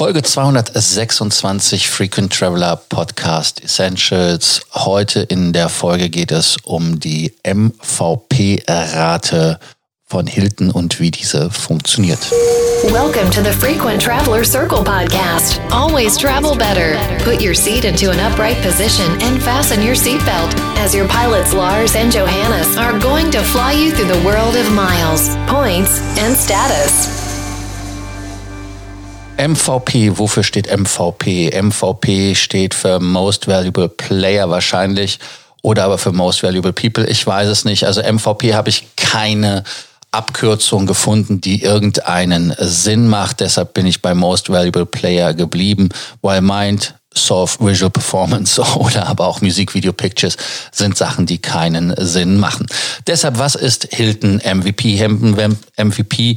Folge 226 Frequent Traveler Podcast Essentials. Heute in der Folge geht es um die MVP-Rate von Hilton und wie diese funktioniert. Welcome to the Frequent Traveler Circle podcast. Always travel better. Put your seat into an upright position and fasten your seatbelt as your pilots Lars and Johannes are going to fly you through the world of miles, points and status. MVP, wofür steht MVP? MVP steht für Most Valuable Player wahrscheinlich oder aber für Most Valuable People. Ich weiß es nicht. Also MVP habe ich keine Abkürzung gefunden, die irgendeinen Sinn macht. Deshalb bin ich bei Most Valuable Player geblieben, weil meint Soft Visual Performance oder aber auch Musikvideo Pictures sind Sachen, die keinen Sinn machen. Deshalb, was ist Hilton MVP? Hilton MVP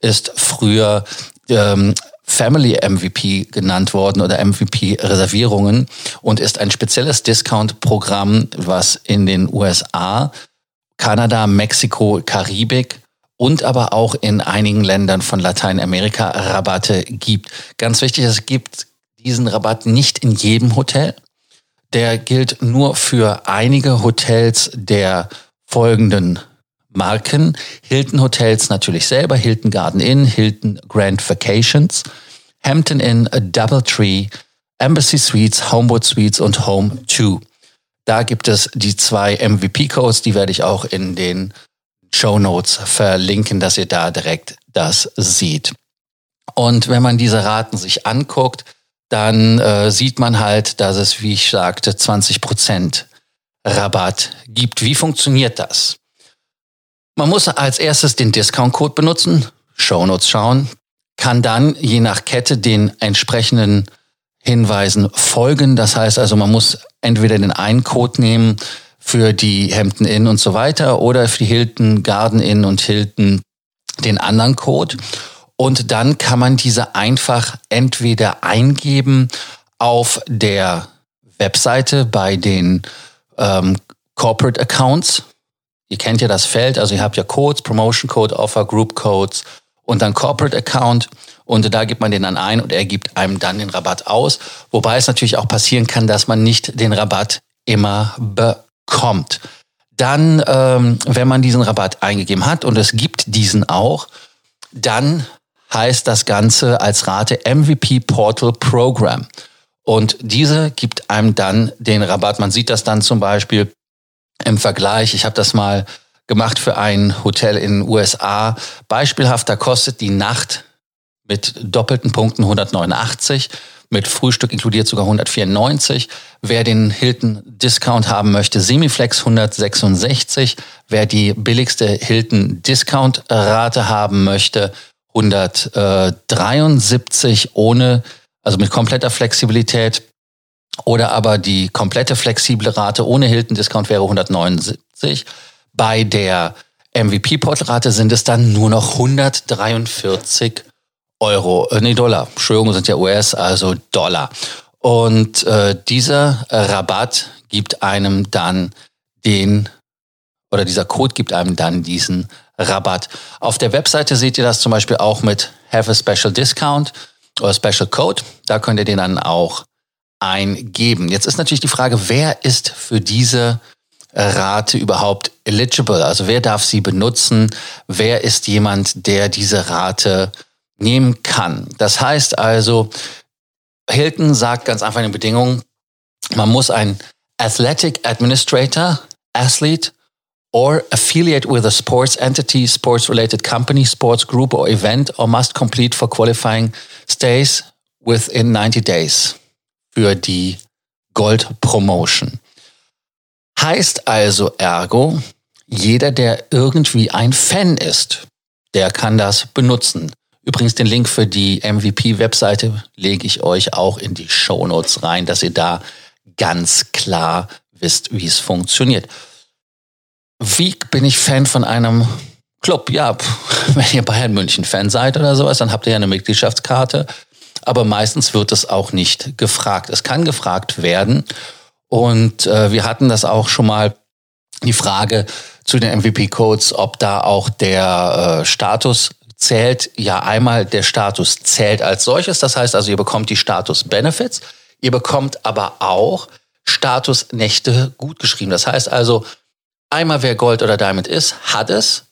ist früher ähm, Family MVP genannt worden oder MVP Reservierungen und ist ein spezielles Discount-Programm, was in den USA, Kanada, Mexiko, Karibik und aber auch in einigen Ländern von Lateinamerika Rabatte gibt. Ganz wichtig, es gibt diesen Rabatt nicht in jedem Hotel. Der gilt nur für einige Hotels der folgenden Marken. Hilton Hotels natürlich selber, Hilton Garden Inn, Hilton Grand Vacations, Hampton Inn, Doubletree, Embassy Suites, Homewood Suites und Home 2. Da gibt es die zwei MVP-Codes, die werde ich auch in den Show Notes verlinken, dass ihr da direkt das seht. Und wenn man diese Raten sich anguckt, dann äh, sieht man halt, dass es, wie ich sagte, 20% Rabatt gibt. Wie funktioniert das? Man muss als erstes den Discount-Code benutzen, Shownotes schauen, kann dann je nach Kette den entsprechenden Hinweisen folgen. Das heißt also, man muss entweder den einen Code nehmen für die Hampton Inn und so weiter oder für die Hilton Garden Inn und Hilton den anderen Code. Und dann kann man diese einfach entweder eingeben auf der Webseite bei den ähm, Corporate Accounts Ihr kennt ja das Feld, also ihr habt ja Codes, Promotion Code, Offer, Group Codes und dann Corporate Account und da gibt man den dann ein und er gibt einem dann den Rabatt aus. Wobei es natürlich auch passieren kann, dass man nicht den Rabatt immer bekommt. Dann, ähm, wenn man diesen Rabatt eingegeben hat und es gibt diesen auch, dann heißt das Ganze als Rate MVP Portal Program. Und diese gibt einem dann den Rabatt. Man sieht das dann zum Beispiel im Vergleich. Ich habe das mal gemacht für ein Hotel in den USA. Beispielhaft, da kostet die Nacht mit doppelten Punkten 189, mit Frühstück inkludiert sogar 194. Wer den Hilton Discount haben möchte, Semiflex 166. Wer die billigste Hilton Discount Rate haben möchte, 173 ohne, also mit kompletter Flexibilität. Oder aber die komplette flexible Rate ohne Hilton-Discount wäre 179. Bei der MVP-Portrate sind es dann nur noch 143 Euro, äh, nee, Dollar. Entschuldigung, sind ja US, also Dollar. Und äh, dieser Rabatt gibt einem dann den, oder dieser Code gibt einem dann diesen Rabatt. Auf der Webseite seht ihr das zum Beispiel auch mit Have a Special Discount oder Special Code. Da könnt ihr den dann auch eingeben. Jetzt ist natürlich die Frage, wer ist für diese Rate überhaupt eligible? Also wer darf sie benutzen? Wer ist jemand, der diese Rate nehmen kann? Das heißt also, Hilton sagt ganz einfach eine Bedingung, man muss ein Athletic Administrator, Athlete or affiliate with a sports entity, sports related company, sports group or event or must complete for qualifying stays within 90 days für die Gold Promotion. Heißt also ergo, jeder, der irgendwie ein Fan ist, der kann das benutzen. Übrigens den Link für die MVP-Webseite lege ich euch auch in die Show Notes rein, dass ihr da ganz klar wisst, wie es funktioniert. Wie bin ich Fan von einem Club? Ja, wenn ihr Bayern München Fan seid oder sowas, dann habt ihr ja eine Mitgliedschaftskarte aber meistens wird es auch nicht gefragt. Es kann gefragt werden und äh, wir hatten das auch schon mal die Frage zu den MVP-Codes, ob da auch der äh, Status zählt ja einmal der Status zählt als solches. Das heißt also, ihr bekommt die Status Benefits. Ihr bekommt aber auch Status Nächte gut geschrieben. Das heißt also, einmal wer Gold oder Diamond ist, hat es.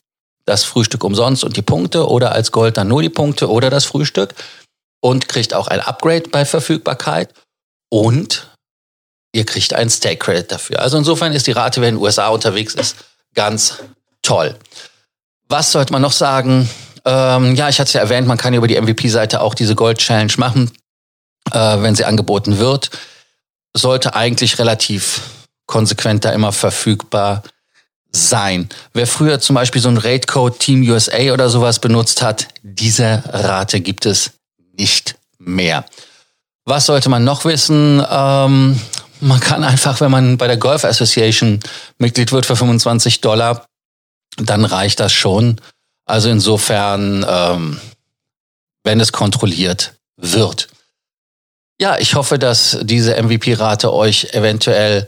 Das Frühstück umsonst und die Punkte oder als Gold dann nur die Punkte oder das Frühstück und kriegt auch ein Upgrade bei Verfügbarkeit und ihr kriegt einen Stake Credit dafür. Also insofern ist die Rate, wer in den USA unterwegs ist, ganz toll. Was sollte man noch sagen? Ähm, ja, ich hatte es ja erwähnt, man kann über die MVP-Seite auch diese Gold Challenge machen, äh, wenn sie angeboten wird. Sollte eigentlich relativ konsequent da immer verfügbar sein. Wer früher zum Beispiel so ein Raidcode Team USA oder sowas benutzt hat, diese Rate gibt es nicht mehr. Was sollte man noch wissen? Ähm, man kann einfach, wenn man bei der Golf Association Mitglied wird für 25 Dollar, dann reicht das schon. Also insofern, ähm, wenn es kontrolliert wird. Ja, ich hoffe, dass diese MVP-Rate euch eventuell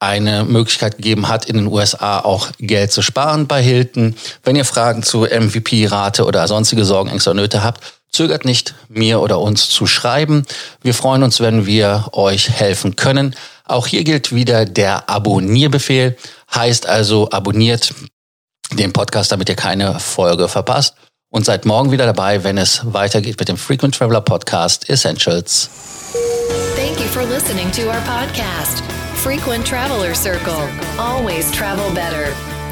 eine Möglichkeit gegeben hat, in den USA auch Geld zu sparen bei Hilton. Wenn ihr Fragen zu MVP-Rate oder sonstige Sorgen, Ängste oder Nöte habt, zögert nicht, mir oder uns zu schreiben. Wir freuen uns, wenn wir euch helfen können. Auch hier gilt wieder der Abonnierbefehl. Heißt also, abonniert den Podcast, damit ihr keine Folge verpasst. Und seid morgen wieder dabei, wenn es weitergeht mit dem Frequent Traveler Podcast Essentials. Thank you for listening to our podcast, Frequent Traveler Circle. Always travel better